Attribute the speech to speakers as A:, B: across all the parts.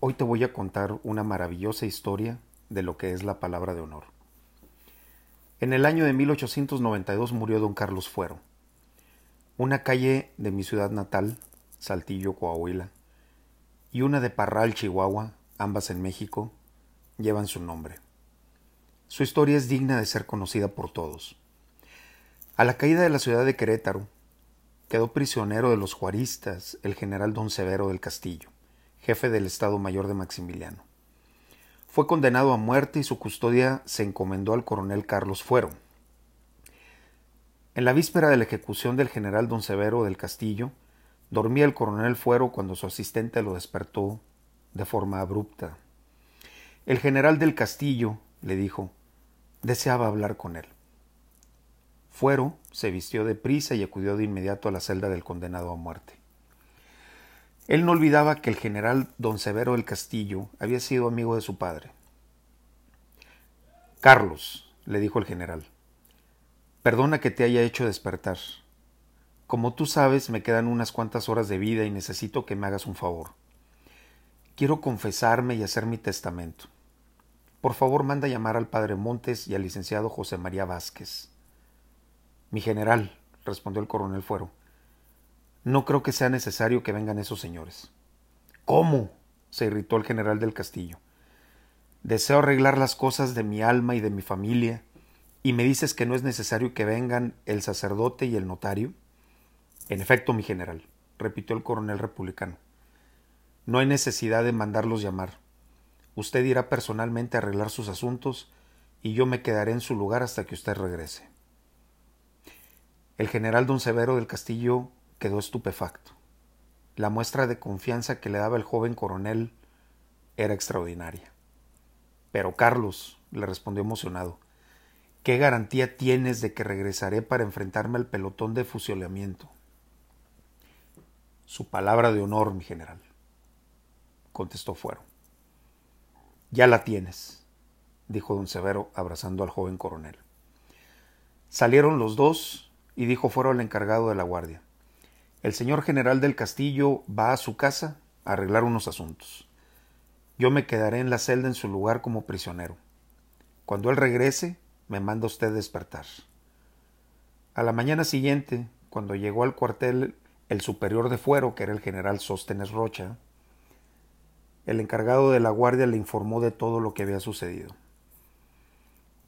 A: Hoy te voy a contar una maravillosa historia de lo que es la palabra de honor. En el año de 1892 murió don Carlos Fuero. Una calle de mi ciudad natal, Saltillo, Coahuila, y una de Parral, Chihuahua, ambas en México, llevan su nombre. Su historia es digna de ser conocida por todos. A la caída de la ciudad de Querétaro, quedó prisionero de los juaristas el general don Severo del Castillo jefe del Estado Mayor de Maximiliano. Fue condenado a muerte y su custodia se encomendó al coronel Carlos Fuero. En la víspera de la ejecución del general don Severo del Castillo, dormía el coronel Fuero cuando su asistente lo despertó de forma abrupta. El general del Castillo, le dijo, deseaba hablar con él. Fuero se vistió de prisa y acudió de inmediato a la celda del condenado a muerte. Él no olvidaba que el general don Severo del Castillo había sido amigo de su padre. Carlos, le dijo el general, perdona que te haya hecho despertar. Como tú sabes, me quedan unas cuantas horas de vida y necesito que me hagas un favor. Quiero confesarme y hacer mi testamento. Por favor, manda llamar al padre Montes y al licenciado José María Vázquez. Mi general, respondió el coronel Fuero, no creo que sea necesario que vengan esos señores. ¿Cómo? se irritó el general del castillo. Deseo arreglar las cosas de mi alma y de mi familia, y me dices que no es necesario que vengan el sacerdote y el notario. En efecto, mi general, repitió el coronel republicano. No hay necesidad de mandarlos llamar. Usted irá personalmente a arreglar sus asuntos y yo me quedaré en su lugar hasta que usted regrese. El general don Severo del Castillo quedó estupefacto. La muestra de confianza que le daba el joven coronel era extraordinaria. Pero Carlos, le respondió emocionado, ¿qué garantía tienes de que regresaré para enfrentarme al pelotón de fusilamiento? Su palabra de honor, mi general, contestó Fuero. Ya la tienes, dijo don Severo abrazando al joven coronel. Salieron los dos y dijo Fuero al encargado de la guardia. El señor general del castillo va a su casa a arreglar unos asuntos. Yo me quedaré en la celda en su lugar como prisionero. Cuando él regrese, me manda usted despertar. A la mañana siguiente, cuando llegó al cuartel el superior de fuero, que era el general Sóstenes Rocha, el encargado de la guardia le informó de todo lo que había sucedido.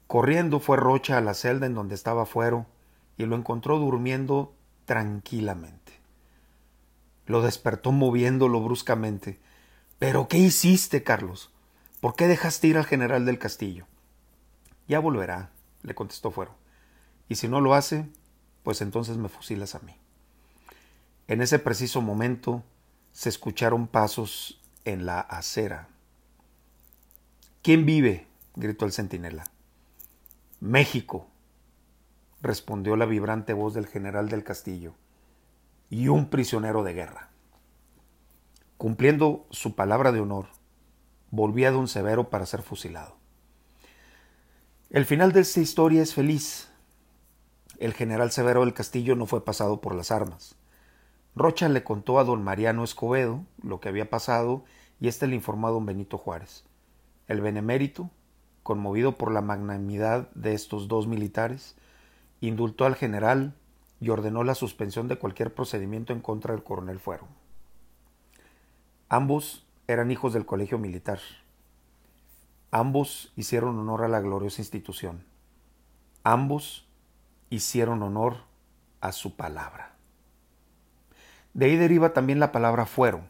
A: Corriendo fue Rocha a la celda en donde estaba Fuero y lo encontró durmiendo tranquilamente. Lo despertó moviéndolo bruscamente. ¿Pero qué hiciste, Carlos? ¿Por qué dejaste ir al general del castillo? Ya volverá, le contestó Fuero. Y si no lo hace, pues entonces me fusilas a mí. En ese preciso momento se escucharon pasos en la acera. ¿Quién vive? gritó el centinela. México, respondió la vibrante voz del general del castillo y un prisionero de guerra. Cumpliendo su palabra de honor, volvía don Severo para ser fusilado. El final de esta historia es feliz. El general Severo del Castillo no fue pasado por las armas. Rocha le contó a don Mariano Escobedo lo que había pasado y éste le informó a don Benito Juárez. El benemérito, conmovido por la magnanimidad de estos dos militares, indultó al general y ordenó la suspensión de cualquier procedimiento en contra del coronel Fuero. Ambos eran hijos del colegio militar. Ambos hicieron honor a la gloriosa institución. Ambos hicieron honor a su palabra. De ahí deriva también la palabra fuero.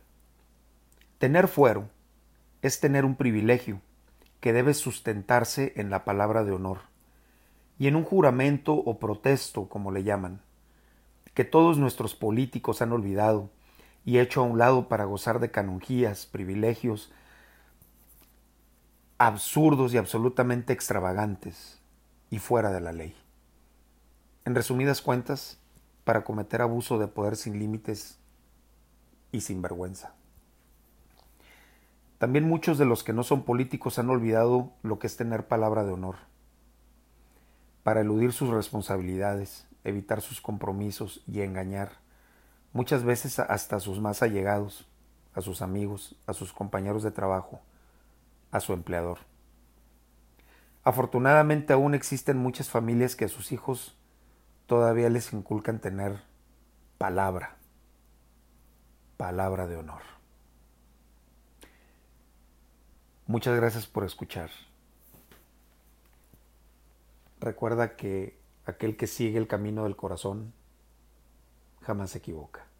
A: Tener fuero es tener un privilegio que debe sustentarse en la palabra de honor y en un juramento o protesto, como le llaman que todos nuestros políticos han olvidado y hecho a un lado para gozar de canonjías, privilegios absurdos y absolutamente extravagantes y fuera de la ley. En resumidas cuentas, para cometer abuso de poder sin límites y sin vergüenza. También muchos de los que no son políticos han olvidado lo que es tener palabra de honor, para eludir sus responsabilidades, evitar sus compromisos y engañar, muchas veces hasta sus más allegados, a sus amigos, a sus compañeros de trabajo, a su empleador. Afortunadamente aún existen muchas familias que a sus hijos todavía les inculcan tener palabra, palabra de honor. Muchas gracias por escuchar. Recuerda que aquel que sigue el camino del corazón jamás se equivoca.